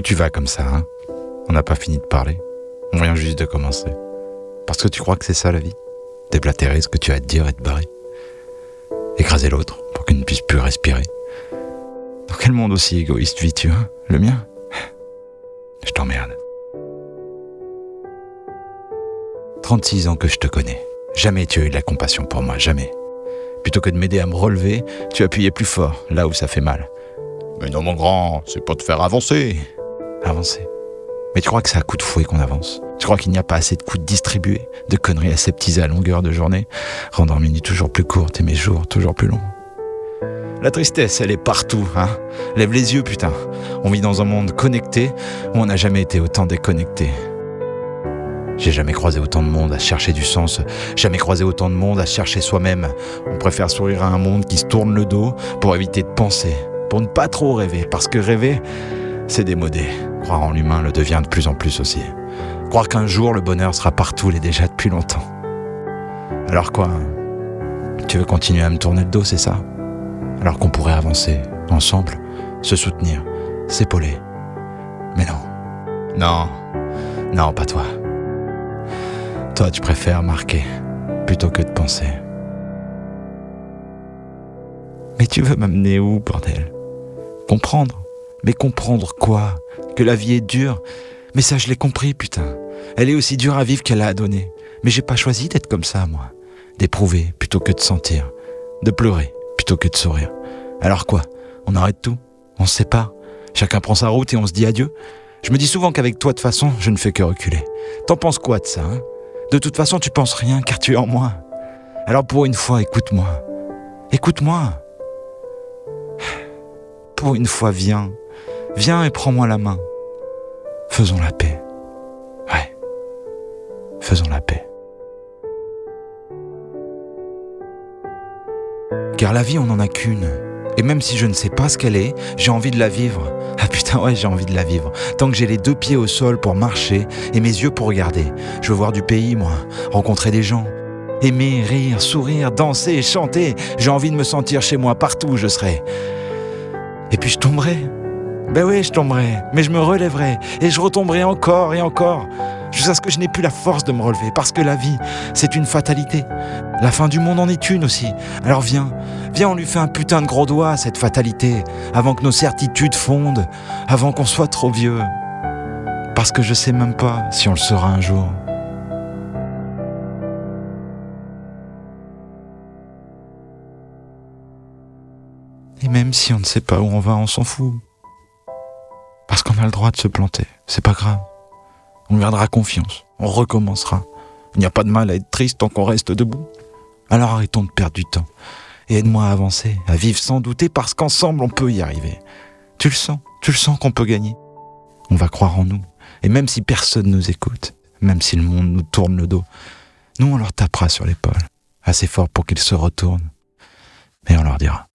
Où tu vas comme ça, hein On n'a pas fini de parler. On vient juste de commencer. Parce que tu crois que c'est ça la vie? Déblatérer ce que tu as à te dire et te barrer. Écraser l'autre pour qu'il ne puisse plus respirer. Dans quel monde aussi égoïste vis-tu, hein? Le mien? Je t'emmerde. 36 ans que je te connais. Jamais tu as eu de la compassion pour moi, jamais. Plutôt que de m'aider à me relever, tu appuyais plus fort, là où ça fait mal. Mais non, mon grand, c'est pas te faire avancer. Avancer. Mais tu crois que c'est à coup de fouet qu'on avance? Tu crois qu'il n'y a pas assez de coups distribués, de conneries aseptisées à longueur de journée, rendant mes nuits toujours plus courtes et mes jours toujours plus longs? La tristesse, elle est partout, hein Lève les yeux, putain. On vit dans un monde connecté où on n'a jamais été autant déconnecté. J'ai jamais croisé autant de monde à chercher du sens, jamais croisé autant de monde à chercher soi-même. On préfère sourire à un monde qui se tourne le dos pour éviter de penser, pour ne pas trop rêver, parce que rêver, c'est démodé. Croire en l'humain le devient de plus en plus aussi. Croire qu'un jour le bonheur sera partout l'est déjà depuis longtemps. Alors quoi Tu veux continuer à me tourner le dos, c'est ça? Alors qu'on pourrait avancer, ensemble, se soutenir, s'épauler. Mais non. Non. Non, pas toi. Toi, tu préfères marquer plutôt que de penser. Mais tu veux m'amener où, bordel? Comprendre Mais comprendre quoi? Que la vie est dure? Mais ça, je l'ai compris, putain. Elle est aussi dure à vivre qu'elle a à. Mais j'ai pas choisi d'être comme ça, moi. D'éprouver plutôt que de sentir. De pleurer plutôt que de sourire. Alors quoi? On arrête tout? On se sépare? Chacun prend sa route et on se dit adieu? Je me dis souvent qu'avec toi, de façon, je ne fais que reculer. T'en penses quoi de ça, hein? De toute façon, tu penses rien car tu es en moi. Alors pour une fois, écoute-moi. Écoute-moi. Pour une fois, viens. Viens et prends-moi la main. Faisons la paix. Ouais. Faisons la paix. Car la vie, on n'en a qu'une. Et même si je ne sais pas ce qu'elle est, j'ai envie de la vivre. Ah putain ouais, j'ai envie de la vivre. Tant que j'ai les deux pieds au sol pour marcher et mes yeux pour regarder. Je veux voir du pays, moi, rencontrer des gens. Aimer, rire, sourire, danser, chanter. J'ai envie de me sentir chez moi partout où je serai. Et puis je tomberai. Ben oui, je tomberai, mais je me relèverai et je retomberai encore et encore jusqu'à ce que je n'ai plus la force de me relever, parce que la vie, c'est une fatalité. La fin du monde en est une aussi. Alors viens, viens, on lui fait un putain de gros doigt cette fatalité, avant que nos certitudes fondent, avant qu'on soit trop vieux. Parce que je sais même pas si on le sera un jour. Et même si on ne sait pas où on va, on s'en fout. Parce qu'on a le droit de se planter, c'est pas grave. On gardera confiance, on recommencera. Il n'y a pas de mal à être triste tant qu'on reste debout. Alors arrêtons de perdre du temps et aide-moi à avancer, à vivre sans douter parce qu'ensemble on peut y arriver. Tu le sens, tu le sens qu'on peut gagner. On va croire en nous. Et même si personne nous écoute, même si le monde nous tourne le dos, nous on leur tapera sur l'épaule, assez fort pour qu'ils se retournent. Mais on leur dira.